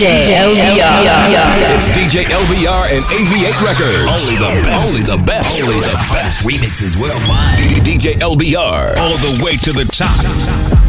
DJ LBR. It's DJ LBR and AV8 Records. Only the best. Only the best. Only the best. Remixes worldwide. DJ LBR. All the way to the top.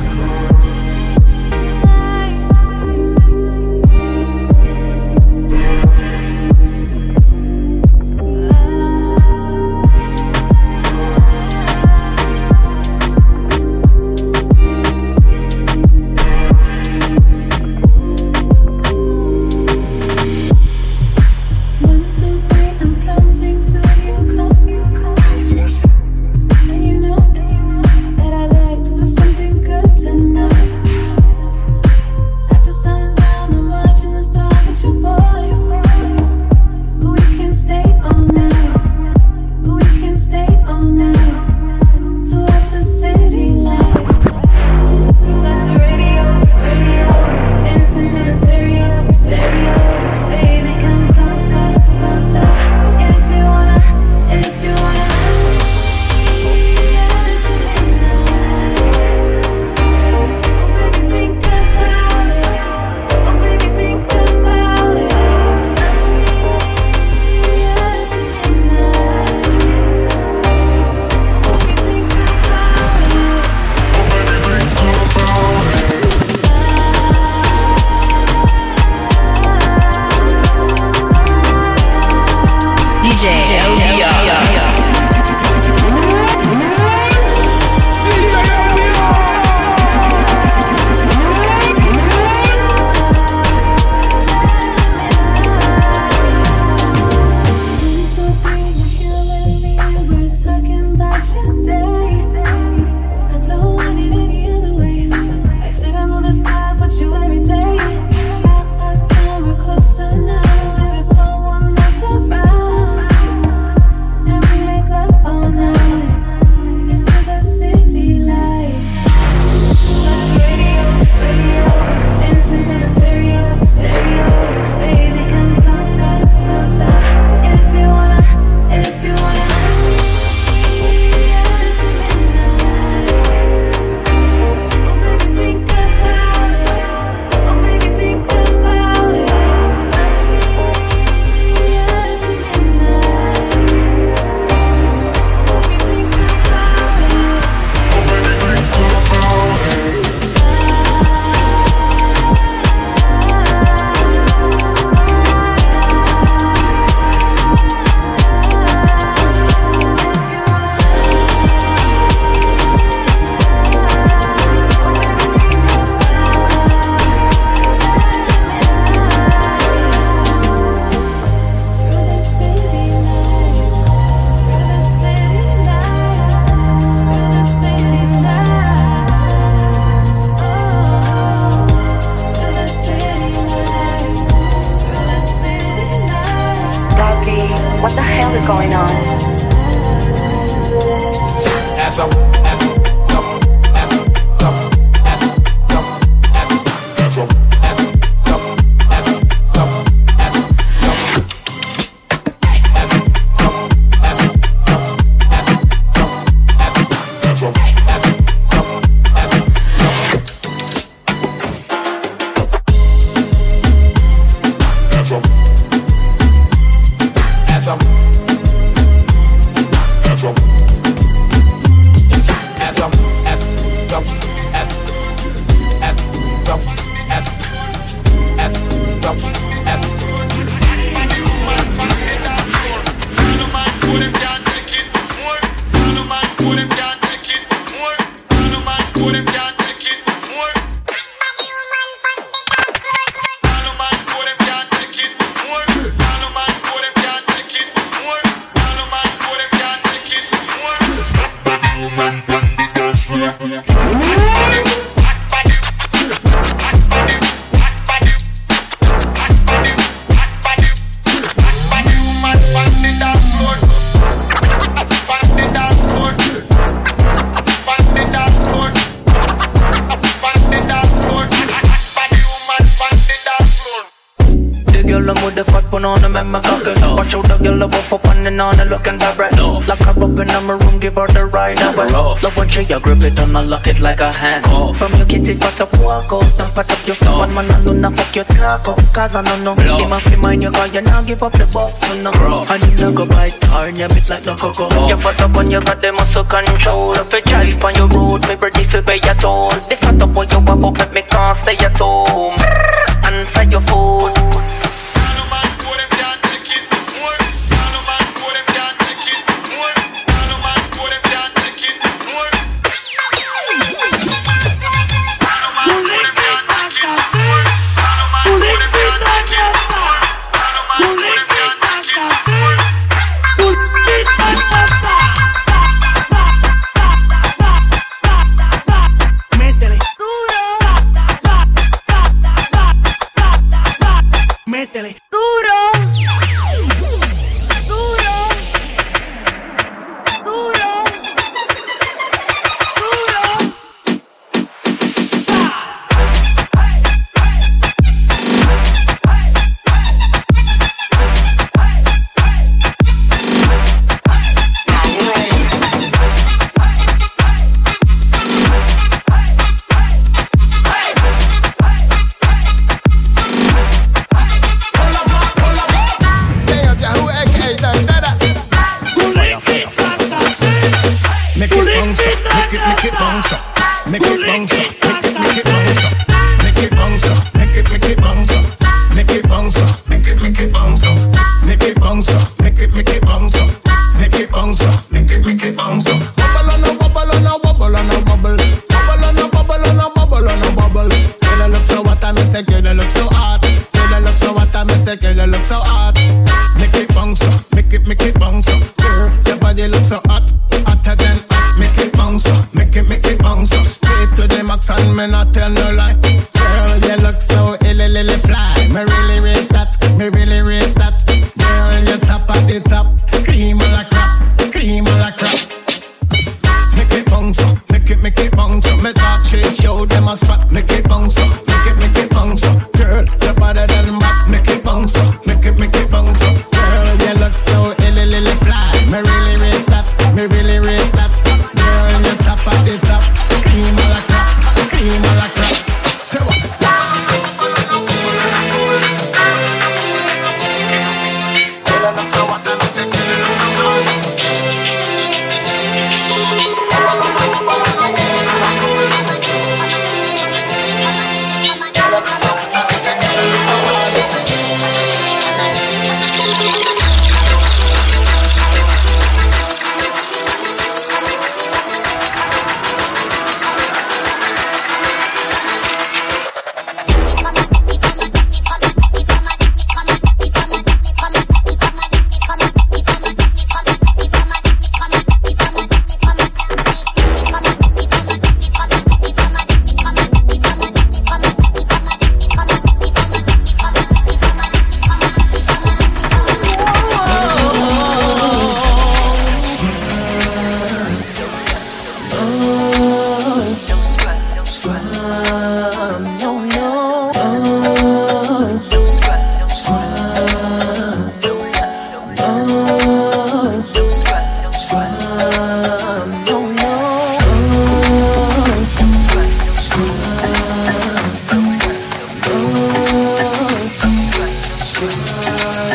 Like a hand. From your kitty fat up, walk out and pat up your stuff. One man alone, I fuck your taco, cause I don't know. Him off your mind, you got you now give up the buff, you know. And you no go bite hard, you bit like no cocoa. You fat up when you got the muscle control. If you drive on your road, me ready for pay your toll. The fat up when you walk up, make me can't stay at home. Answer your phone.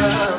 love.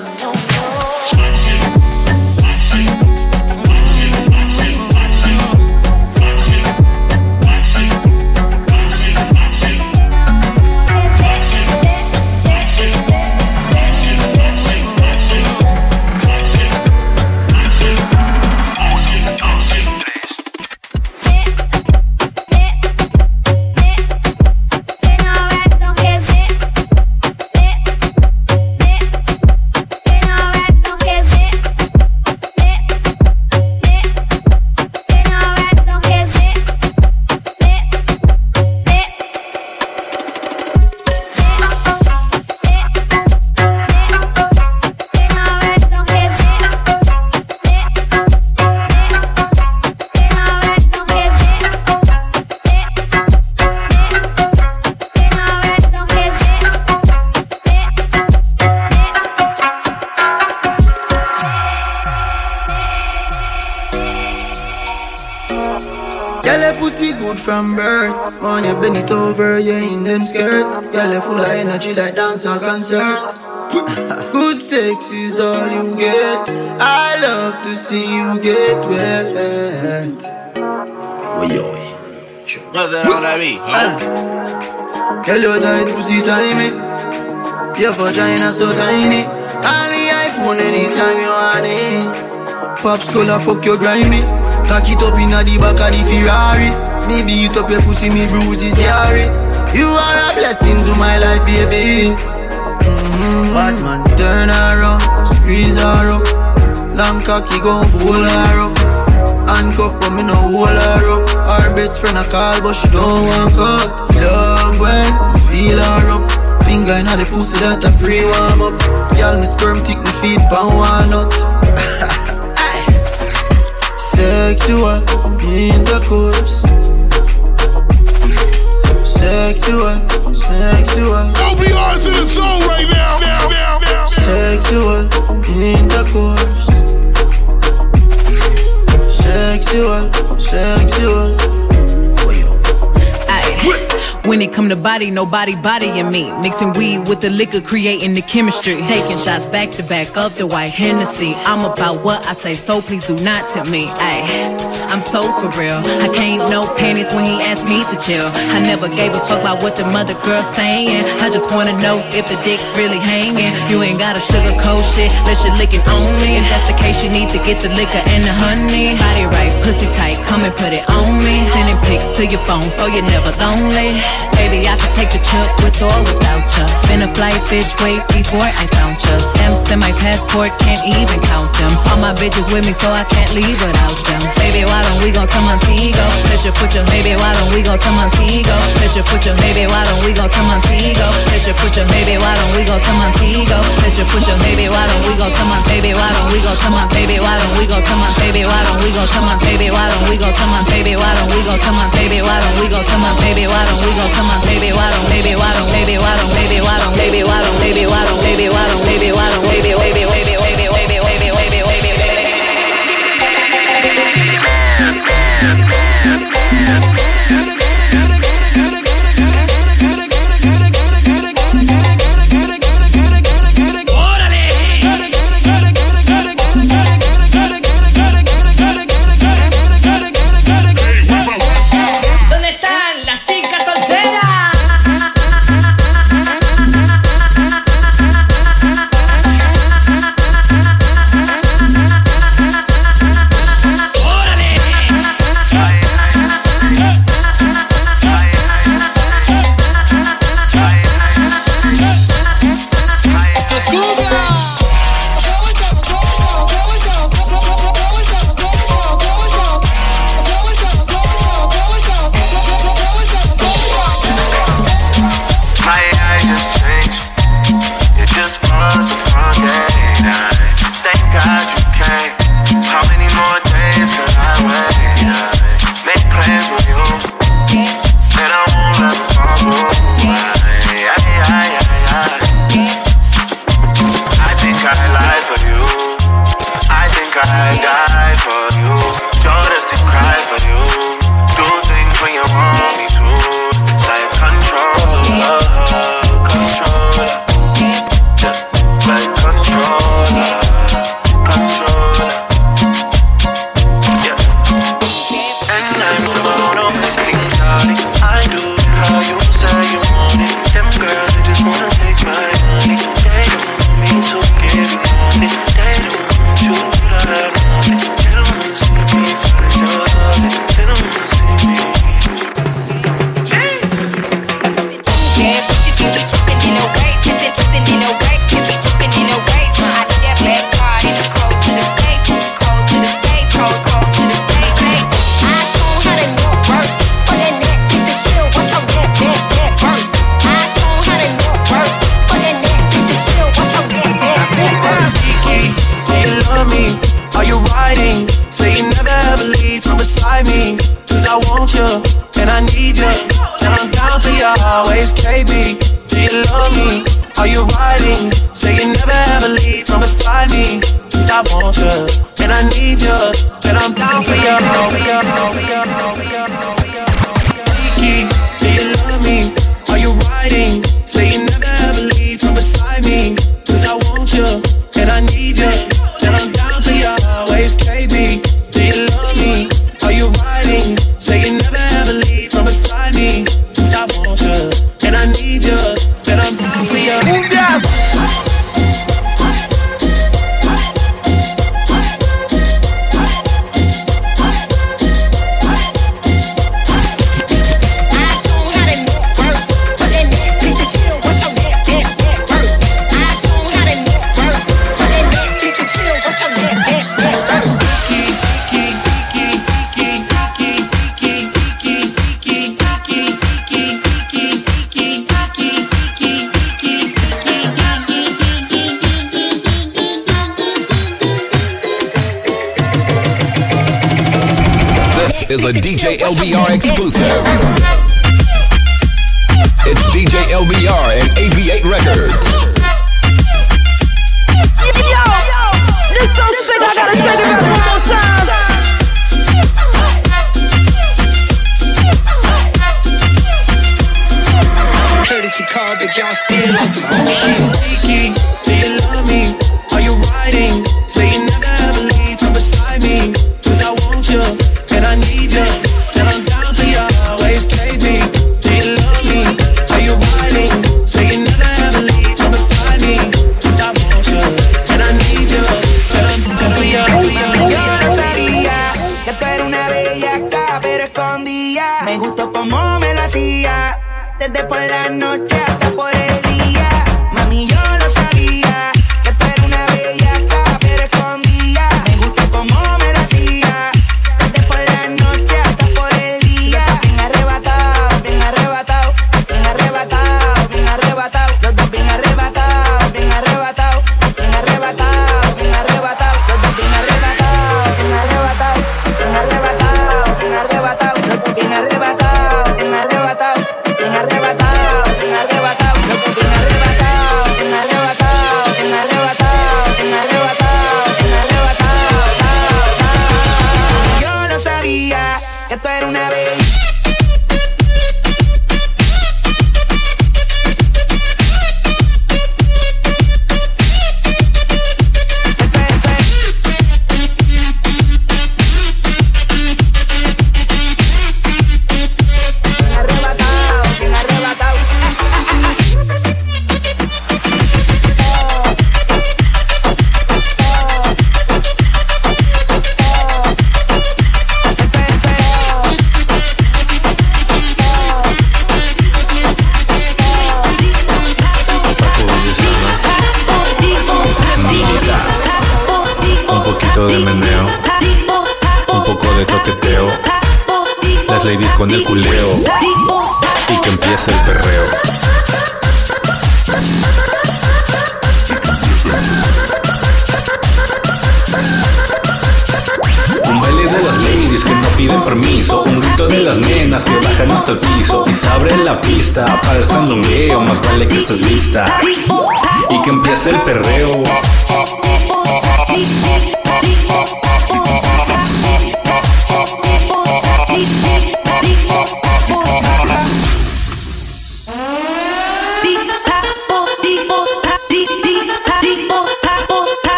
Huh? Girl, your tight pussy tiny. Your vagina so tiny. All the iPhone anytime you want it. Pops color fuck your grimy. Cock it up in the back of the Ferrari. Me beat up your pussy, me bruises yari. You are a blessing to my life, baby. Mm-hmm. Batman, turn around, squeeze her up. Long cocky gon' fool her up. Handcuff, but me no hold her up. Our best friend a call, but she don't want cut. Love when you feel her up. Finger in the pussy that a pre-warm up. Girl, me sperm thick, me feet pan walnut. Sexual intercourse. Sexual, sexual. Don't be on to the soul right now. now, now, now sexual intercourse. Sexual, sexual. When it come to body, nobody bodying me. Mixing weed with the liquor, creating the chemistry. Taking shots back to back of the white Hennessy. I'm about what I say, so please do not tempt me. Ayy. I'm so for real. I can't no panties when he asked me to chill. I never gave a fuck about what the mother girl saying. I just wanna know if the dick really hanging. You ain't got a sugarcoat shit, let your licking on me. If that's the case, you need to get the liquor and the honey. Body right, pussy tight, come and put it on me. Sending pics to your phone so you're never lonely. Baby, I could take the trip with or without ya. Been a flight, bitch, wait before I count ya. Stamps in my passport, can't even count them. All my bitches with me, so I can't leave without them. Baby, why don't we go to Montego? Let you put your baby, why don't we go to Montego? Let you put your baby, why don't we go to Montego? Let you put your baby, why don't we go to Montego? Let you put your baby, why don't we go to my baby? Why don't we go to my baby? Why don't we go to my baby? Why don't we go to my baby? Why don't we go to my baby? Why don't we go to my baby? Why don't we go to my baby? Why don't we go to my baby? Why don't baby? Why don't baby? Why don't baby? Why don't baby? Why don't baby? Why don't baby? Why don't baby? Why don't baby? Baby, baby, baby, baby, baby, baby,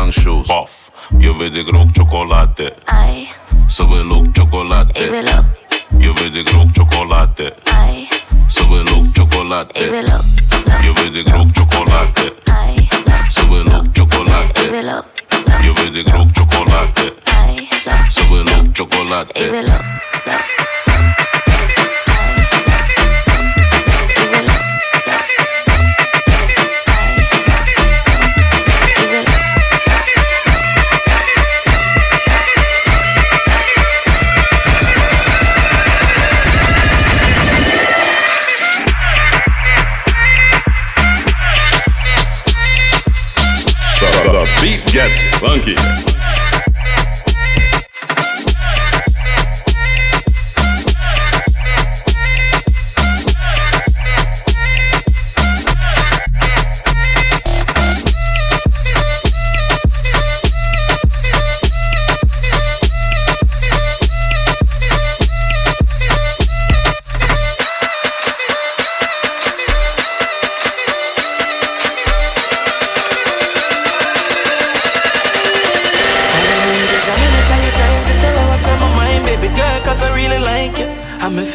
Zandshoes. Paf, je weet ik rook chocolade. Ai. Ze wil ook chocolade. Ik wil ook. Je weet ik rook chocolade. Ai. Ze wil ook chocolade. Ik wil ook. Je weet ik rook chocolade. Ai. Ze wil ook chocolade. Ik wil ook. Je weet ik rook chocolade. Ai. Ze wil ook chocolade. Funky.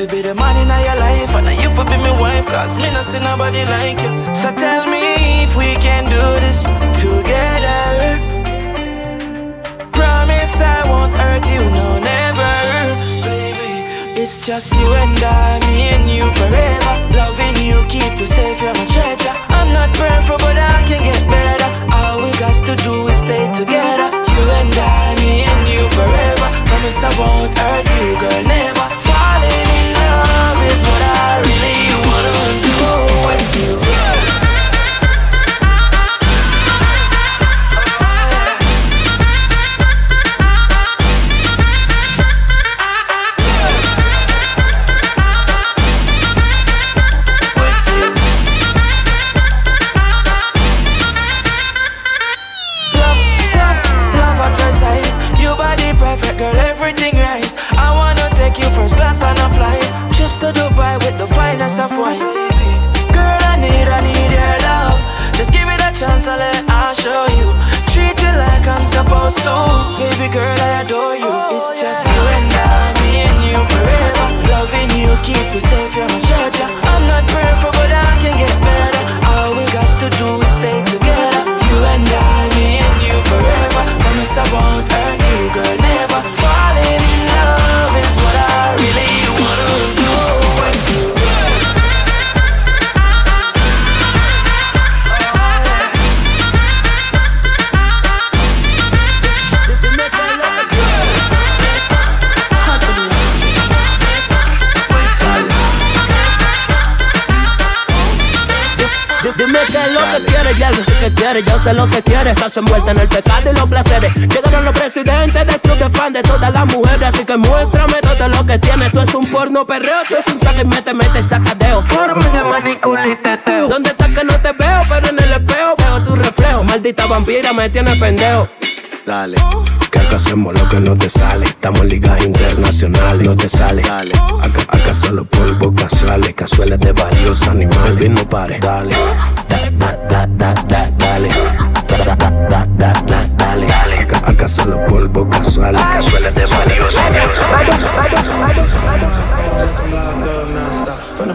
You be the man in your life, and you for be my wife, cause me not see nobody like you. So tell me if we can do this together. Promise I won't hurt you, no, never. Baby, it's just you and I, me and you forever. Loving you, keep you safe, you're my treasure. I'm not perfect, but I can get better. All we got to do is stay together. You and I, me and you forever. Promise I won't hurt you, girl, never. Baby girl, I adore you. It's oh, just you and I, me and you forever. Loving you, keep you safe, you're my yo sé lo que quieres. Estás envuelta en el pecado y los placeres. Llegaron los presidentes del club de fan de todas las mujeres, así que muéstrame todo lo que tienes. Tú es un porno perreo, tú es un saque y mete, mete, sacadeo. ¿Dónde estás que no te veo? Pero en el espejo veo tu reflejo. Maldita vampira, me tiene pendejo. Dale. Que acá hacemos lo que no te sale. Estamos en ligas internacionales. No te sale. Dale. Acá, acá solo polvo casuales. Casuales de varios animales. Baby, no pare. Dale. Da, da, da, da, da, dale. Da, da, da, dale. Acá, acá son los polvos casuales. Casuales de motivos,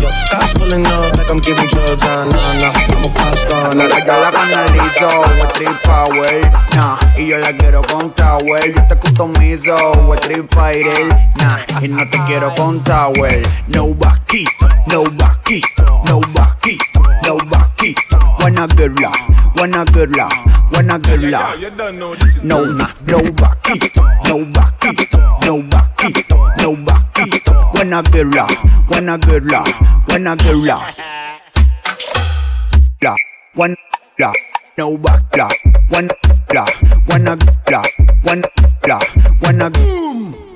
yo. Cops pulling up like I'm giving drugs, ah, nah, nah. I'm a pop star, not a la canalizo, we trip power, nah, y yo la quiero con tower, yo te customizo, we trip fighter, nah, y no te quiero con tower, no backy, no backy, no backy, no backy, wanna girla, wanna girla, wanna girla, no, nah, no backy, no backy, no backy, no backy, wanna girla, wanna girla, wanna girla. la, one la, no back la, one la, one a la, one la, one a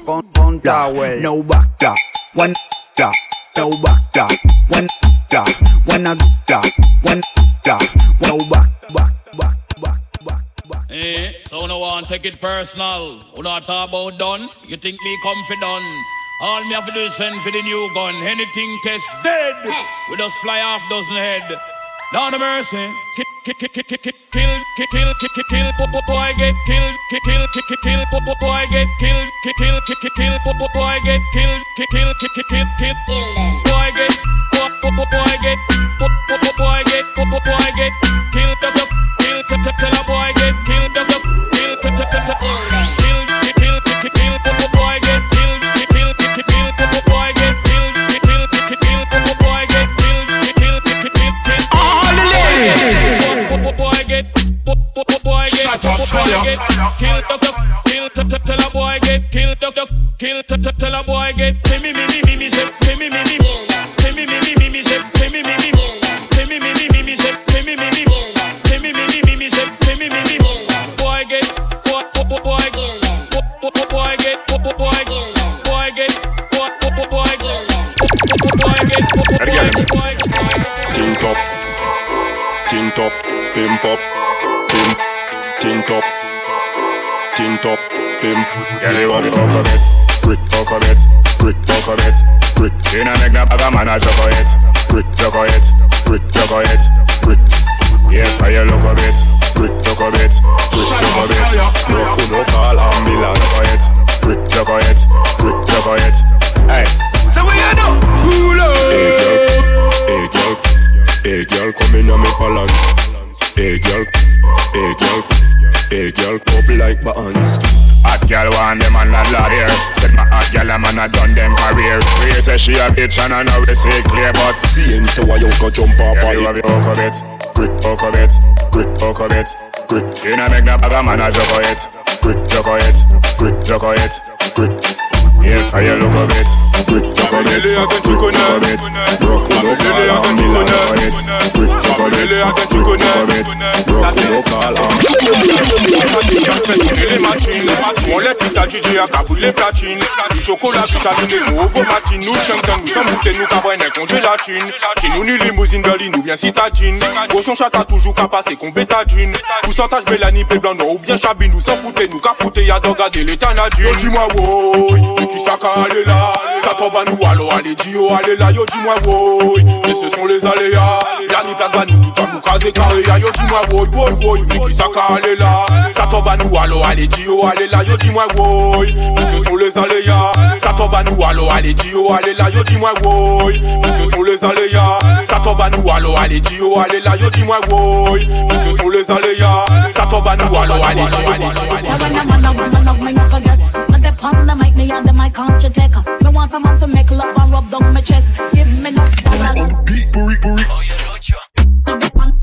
con con tower, no back la, one la, no back la, one la, one a la, one la, no back back back back. Eh, so no one take it personal. Who not talk about done? You think me comfy done? All me have to do is send for the new gun. Anything test dead. We just fly half dozen head. Down of mercy. Kill, kill, kill, kill, kill, kill, kill, boy get killed. Kill, kill, kill, kill, kill, boy get killed. Kill, kill, kill, kill, kill, boy get killed. Kill, kill, kill, kill, kill, boy get. Boy get. Boy get. Boy get. Kill, kill, kill, kill, boy get killed. Kill, kill, kill, kill, kill. get, boy get, boy get, shut up, boy get, kill duck duck, kill tell a boy get, kill duck duck, kill kill, kill a boy get, me me me me me. top, pimp up, pimp, tin top, tin top, pimp, yeah, pimp up, cover that, brick cover that. She a bitch and I know we say clear But see into why you go jump off yeah, you have your hook of it Brick hook of it Brick hook of it Brick You know make no bag a man a juggle it Brick juggle it Brick juggle it Brick Yeah, how you look of it Brick juggle it Brick juggle it Broke no call ambulance. Brick juggle les les pisse à les platines Du chocolat vitaminé pour vos matines Nous chantons, nous sommes nous cabouines et nous ni limousine berline ou bien citadine son chata toujours qu'à passer qu'on bétadine Pourcentage Mélanie, pé blanc ou bien chabine Nous s'en foutez, nous qu'à y'a d'en garder l'état nadine Dis-moi et qui ça aller là Ça tombe à nous, alors allez dis oh allez là Yo dis-moi woy, et ce sont les aléas y'a ni place banou Tout an mou kaze kare Yo di mwen woy woy woy. Mè ki sa ka ale la Sa to banou alo ale di yo ale la Yo di moi woy. Mè se son les aleya Sa to banou alo ale di yo ale la Yo di moi woy. Mè se son les aleya Sa to banou alo ale di yo ale la Yo di moi woy. Mè se son les aleya Sa to banou alo ale di yo ale la Tell when I'm on a woman of me forget. But the pump the mic me and the mic can't you take No one from home to make love and rub down my chest. Give me no dollars Beat, booty, booty Chrono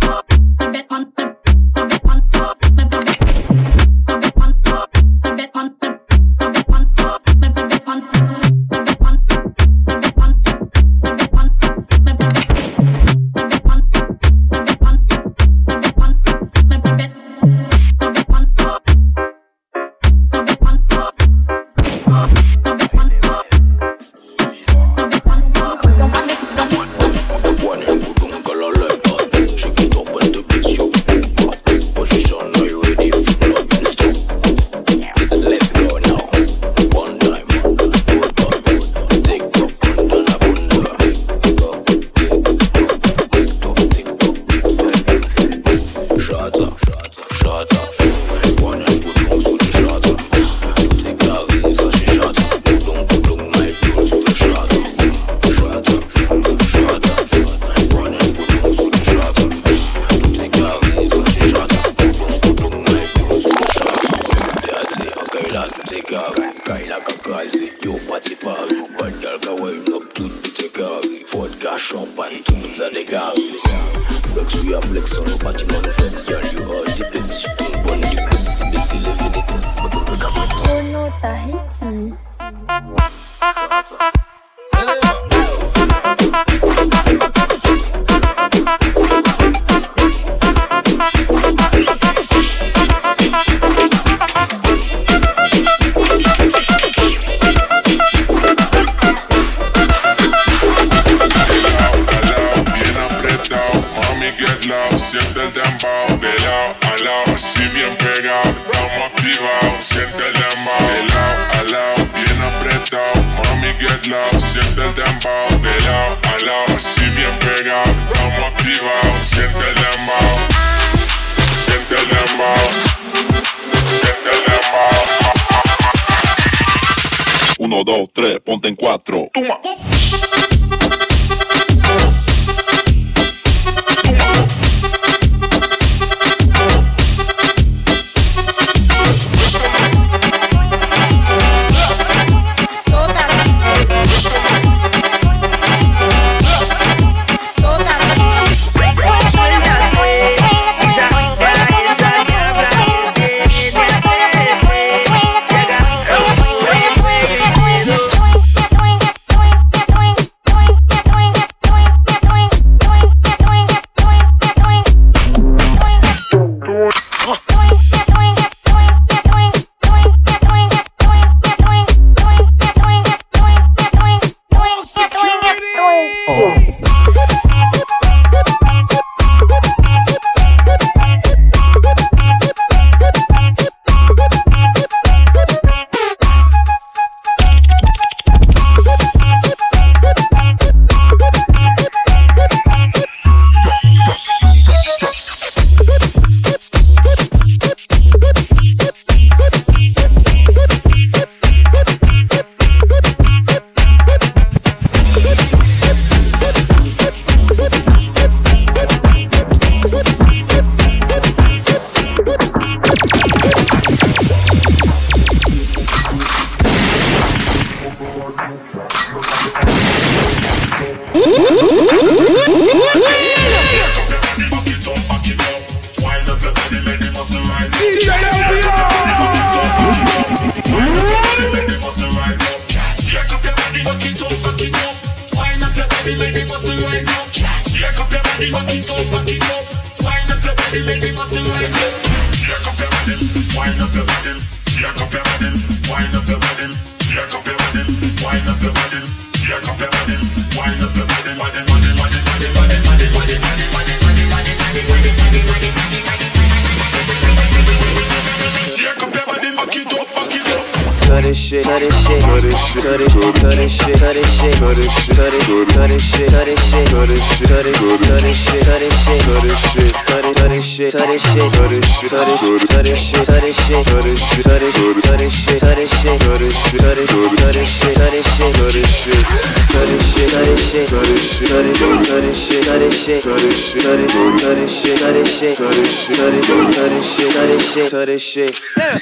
shit, to this, to this shit, to this shit, to this shit, to this, to this shit, to this shit, to this shit. Yeah.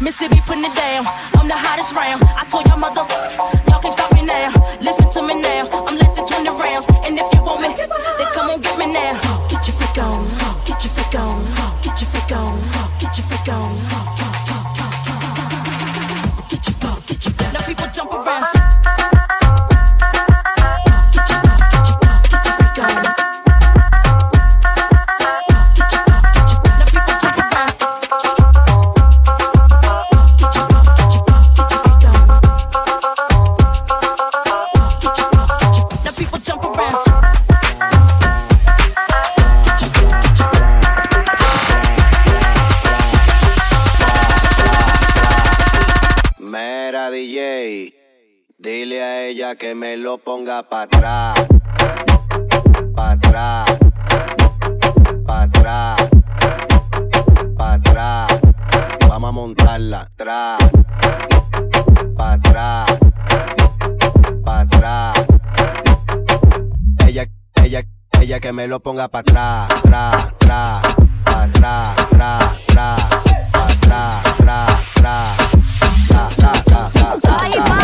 Mississippi putting it down. I'm the hottest round. I told y'all mother, y'all can't stop me now. Listen to me now. I'm less than 20 rounds. And if you want me, then come on get me now. Get your freak on. Get your freak on. Get your freak on. Que me lo ponga pa' atrás. Pa' atrás. Pa' atrás. Pa' atrás. Vamos a montarla. Atrás. Pa' atrás. Pa' atrás. Ella, ella, ella que me lo ponga pa' atrás. Atrás, atrás. Pa' atrás, atrás, atrás. Pa' atrás, atrás. Tra, tra, tra, tra, tra, tra.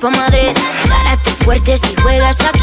Pa' Madrid. Párate fuerte si juegas aquí.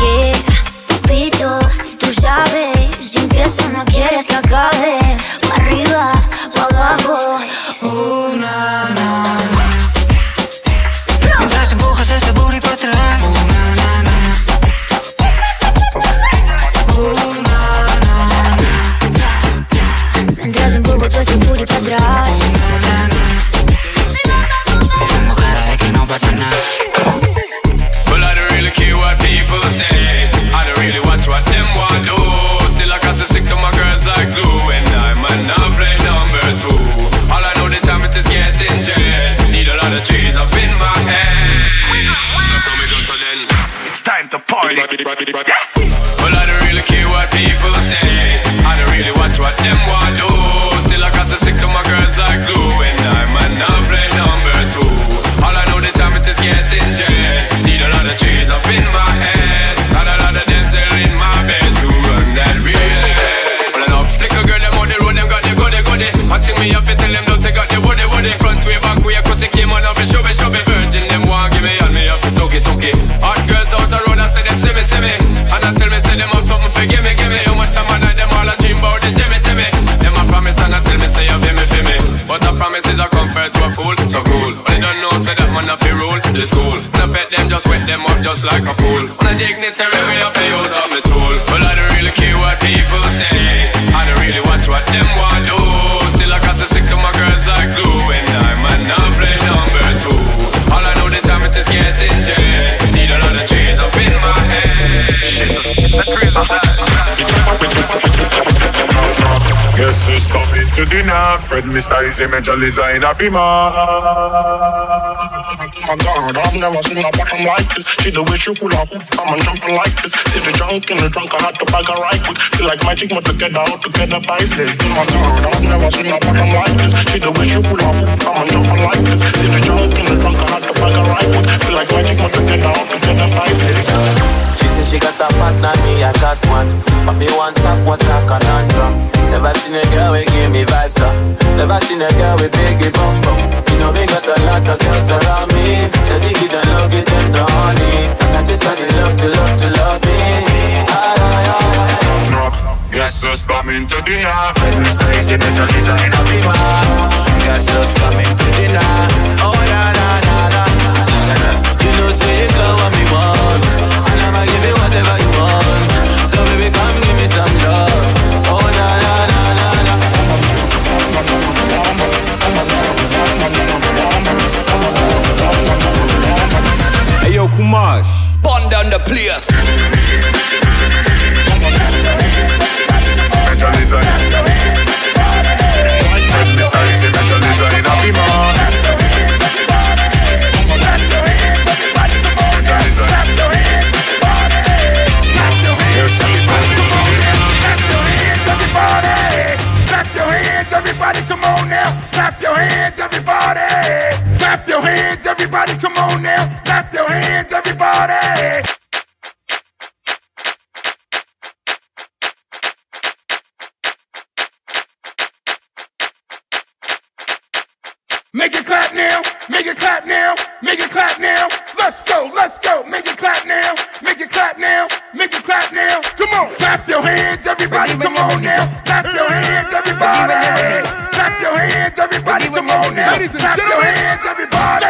Them, up just like a pool. On a dignitary way, I fi use up my tool. Well, I don't really care what people say. I don't really watch what them want do. Still, I got to stick to my girls like glue. And I might not play number two. All I know the time it is getting jet. Need a lot of trees up in my head. Shit, that's crazy Guess who's coming to dinner? Fred Mr. Easy Major Lazer in a beamer. Oh my god, I've never seen a bottom like this. See the way she hula hoop, I'm jumping like this. See the junk in the trunk, I had to bag her right quick. Feel like magic, but together, all together slave. Oh my god, I've never seen a bottom like this. See the way she hula hoop, I'm jumping like this. See the junk in the trunk, I had to bag her right quick. Feel like magic, but together, all together slave. She said she got a partner, me I got one. But me want top, what a conundrum. Never seen a girl with give me vibes up. Never seen a girl with biggie bum bum. Know me got a lot of girls around me. So dig it and love it them the honey. And I just want the love to love to love me. Aye, aye, aye. Guess who's coming to dinner? Fred Mr. Easy Major Lazer in a beamer. Guess who's coming to dinner? Oh na na na na. You know say you got what me want, and I'ma give you whatever you want. So baby come give me some love. Hey Kumash. Bun down the place. Major your hands, everybody, come on now. Clap your hands, everybody. Make it clap now, make it clap now, make it clap now. Let's go, let's go, make it clap now, make it clap now, make it clap now. Come on, clap your hands, everybody, come on now. Clap your hands, everybody. Clap your hands, everybody, come on now. Clap your hands, everybody.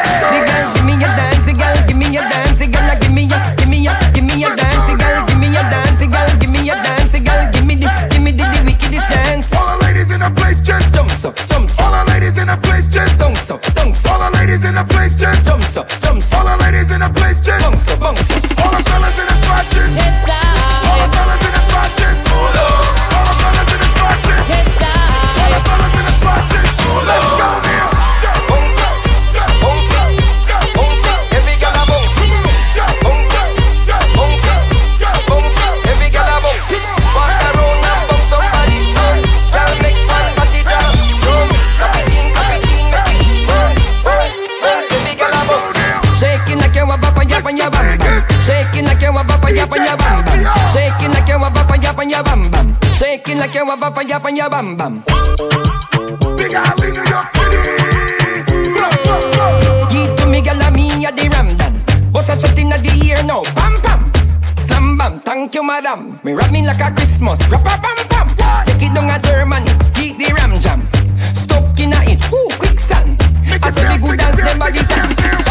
Give me a dance, girl. Give me a dance, girl. Give me a, give me a, give me a dance, girl. Give me a dance, girl. Give me a dance, girl. Give me the, give me the, the wickedest dance. All the ladies in the place just jump so, jump so. All the ladies in the place just bounce so, bounce so. All the ladies in the place just jump so, jump so. All the ladies in the place just bounce so, bounce so. All the fellas in the spot just All up on your bam bam. Shaking like you have a fire up on your bam bam. Big Alley, New York City. Blah, blah, to me, girl, I mean you the Ramdan. What's a shot in the ear now? Pam pam. Slam bam, thank you, madam. Me rap me like a Christmas. Rap a bam. pam. Take it down a Germany. Keep the ram jam. Stop in it. Ooh, quicksand. I saw the good as them dance.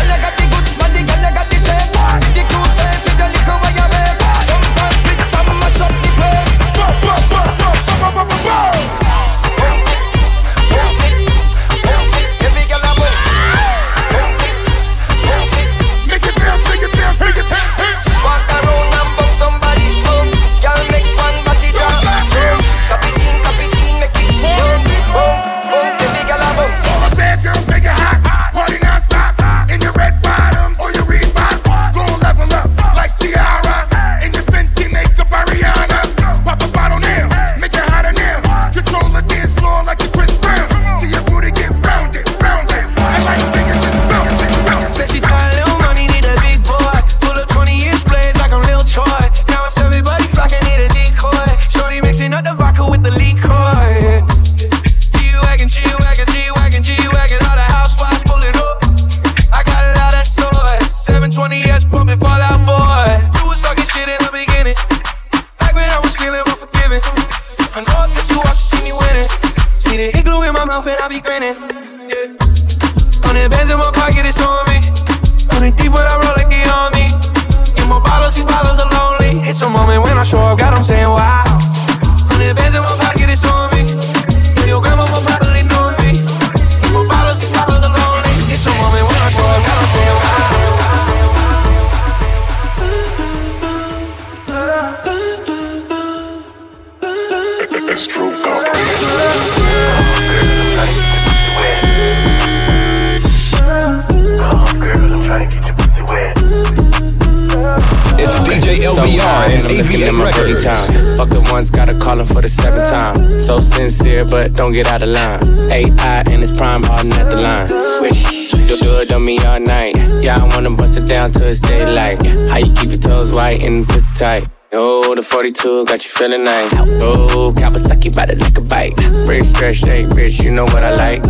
don't get out of line. AI and it's prime hardin' at the line. Switch, Do, do it on me all night. Yeah, I wanna bust it down till it's daylight. How you keep your toes white and pussy tight? Oh, the 42 got you feeling nice. Oh, Kawasaki by the a bite. Rich, fresh, hey, rich, you know what I like.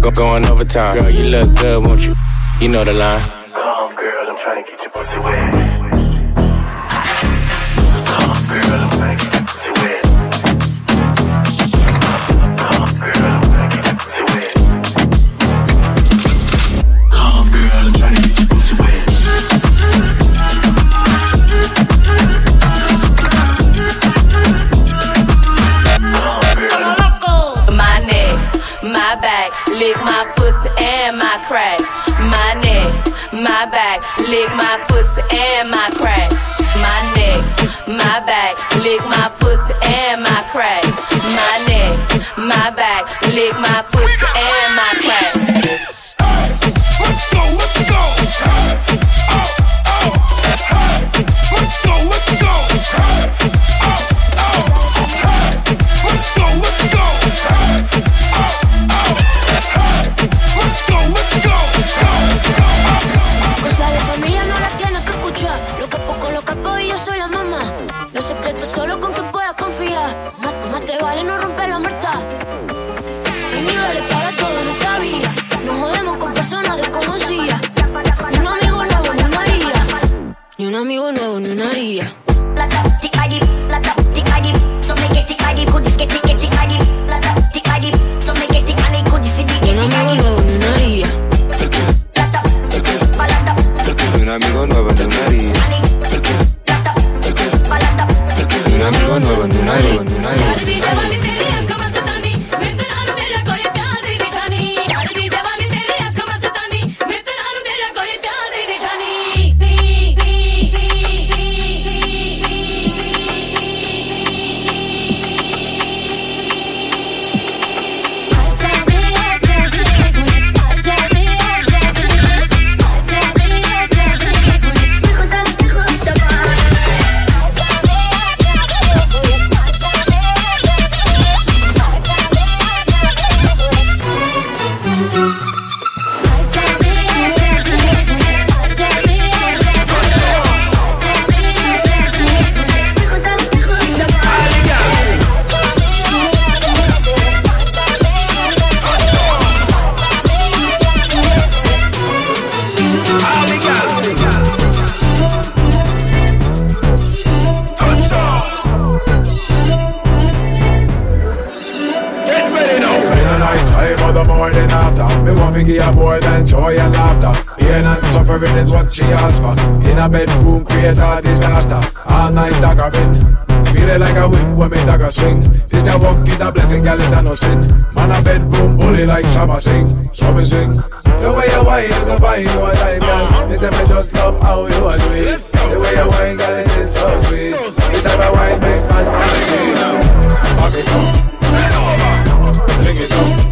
Go, going overtime. Girl, you look good, won't you? You know the line. lick my pussy and my crack. My neck, my back, lick my pussy and my crack. My neck, my back, lick my pussy figure you more than joy and laughter. Pain and suffering is what she asks for. In a bedroom, create a disaster. All night daggering. Feeling like a whip when me dagger swing. This a walk is a blessing, girl, it a no sin. Man a bedroom bully like Shabba sing. So me sing. The way you whine is the vibe you are like, girl. Me say me just love how you are do it. The way you whine, girl, it is so sweet. The type of wine make man wanna. Back it up. Bring it up.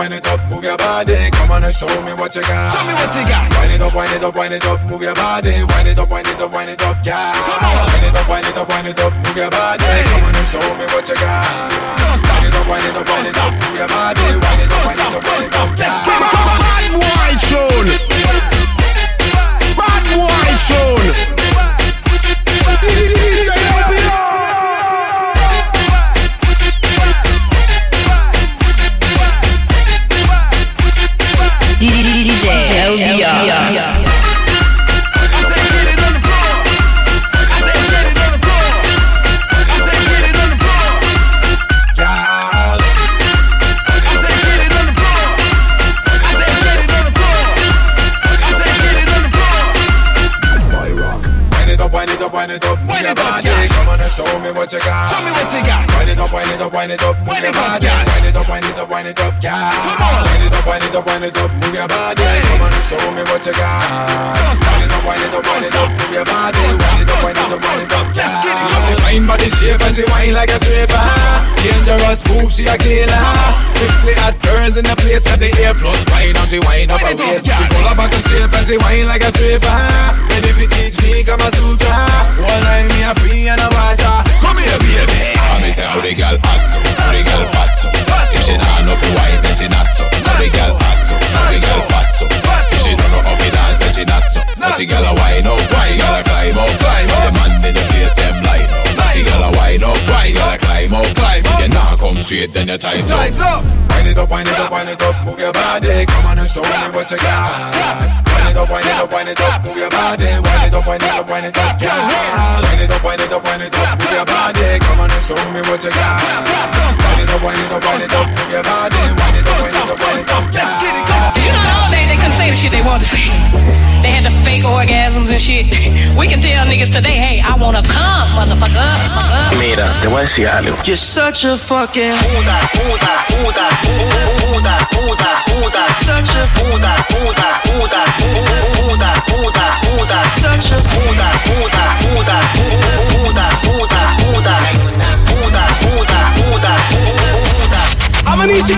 wind it up, move your body. Come on and show me what you got. Show me what you got. Wind it up, wind it up, wind it up, move your body. Wind it up, wind it up, wind it up, yeah. Come on. Wind it up, wind it up, wind it up, move your body. Hey. Come on and show me what you got. Wind it up, wind it up, wind it up, move your body. Wind it up, wind it up, wind it up, yeah. Bad boy tune. Bad boy tune. DJ body. Come on and show me what you got. Show me what you got it up, wind it up, wind it up, move your body. Wind it up, wind it up, wind it up, yeah. Come on. Wind it up, wind it up, wind it up, move your body. Come on, show me what you got. Wind it up, wind it up, wind it up, move your body. Wind it up, wind it up, wind it up, yeah. She got the fine body shape and she whine like a stripper. Dangerous move, she a killer. Strictly hot girls in the place that the air plus wine and she whine up her waist. We pull up back a shape and she whine like a stripper. And if you teach me, come a sutra. One night me a free and a water here, baby. I me say how the girl act up, how the girl fat up. If she nah know fi wine, then she not so. How the girl act up, how the girl fat up. If she don't know how fi dance, then she not so. But she gotta wine oh, up, she gotta climb oh, up. Oh. The man in the place, them. She gotta wind up, she gotta climb up. Climb if you not come straight, then your time's, time's up. up. Wind it up, wind it up, wind it up, move your body. Come on and show me what you got. Wind it up, wind it up, wind it up, move your body. Wind it up, wind it up, wind it up, yeah. Wind it up, wind it up, wind it up, move your body. Come on and show me what you got. Wind it up, wind it up, wind it up, move your body. Wind it up, wind it up, wind it up, yeah. You know, all day they couldn't say the shit they wanted to say. They had the fake orgasms and shit. We can tell niggas today, hey, I wanna come, motherfucker. Mira, te voy a decir algo. You're such a fucking puta, puta, puta, puta, puta, puta, such a puta, puta, puta, puta, puta, puta, such a puta, puta, puta, puta, puta, puta, puta, puta, puta, puta. I'm an easy.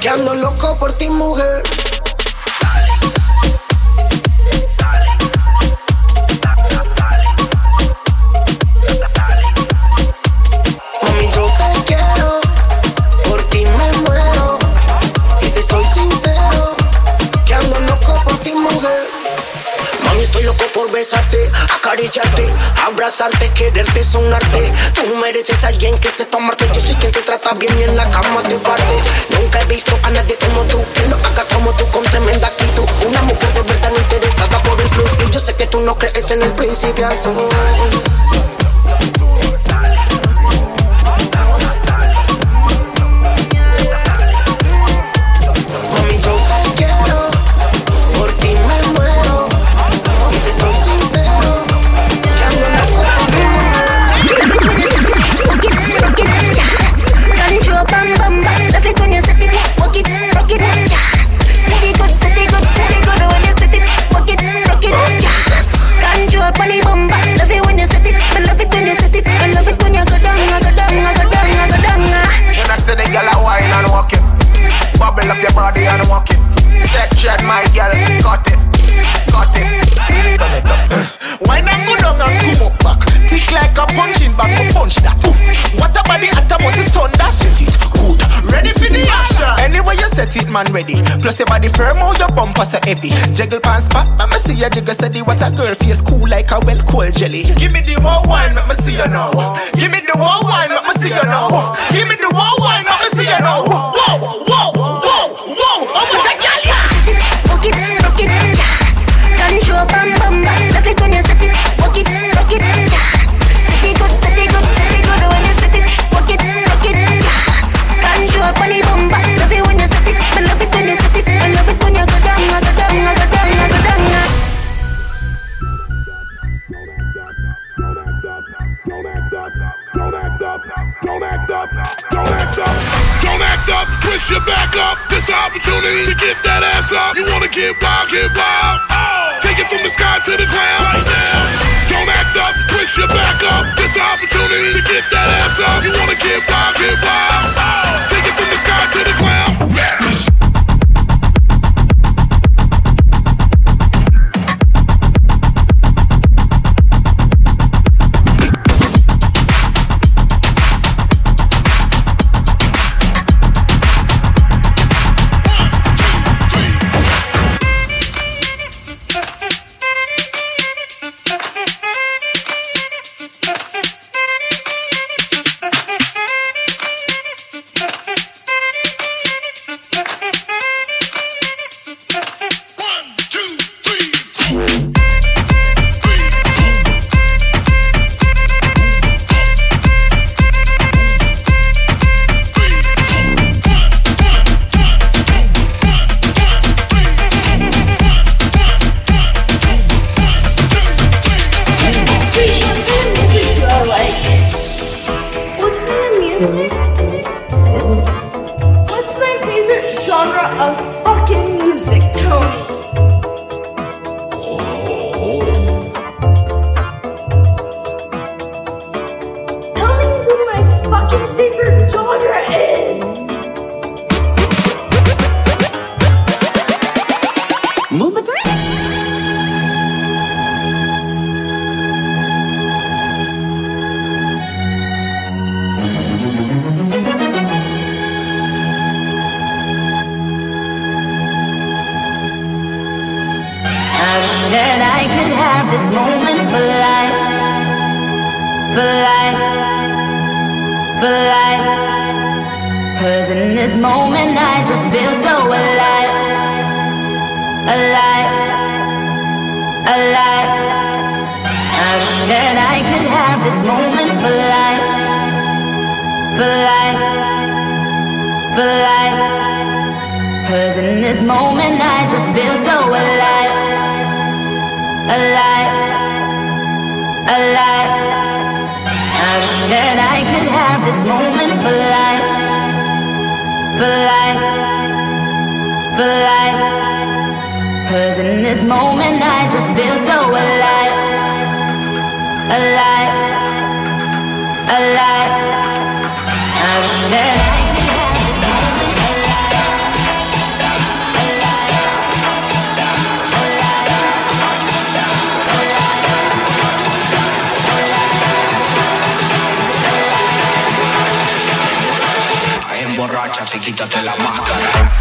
Que ando loco por ti, mujer. Abrazarte, quererte, sonarte. Tú mereces a alguien que sepa amarte. Yo soy quien te trata bien y en la cama te parte. Nunca he visto a nadie como tú, que lo haga como tú con tremenda actitud. Una mujer de verdad no interesada por el plus. Y yo sé que tú no crees en el principio set it, man, ready. Plus your body firm, how your bumper so heavy. Jiggle pants let me see you jiggle steady. What a girl face cool like a well cold jelly. Give me the one wine, me see you now. Give me the one wine, me see you now. Give me the one wine, me see you now. Whoa, whoa. Don't act up. Twist your back up. This opportunity to get that ass up. You wanna get wild, get wild. Oh. Take it from the sky to the ground right now. Don't act up, twist your back up. This opportunity to get that ass up. You wanna get wild, get wild. Take it from the sky to the ground. This moment for life, for life, for life. Cause in this moment I just feel so alive. Alive. Alive. I wish that I could have this moment for life. For life. For life. Cause in this moment I just feel so alive Alive Alive I wish that I could have this moment Emborráchate, quítate la máscara.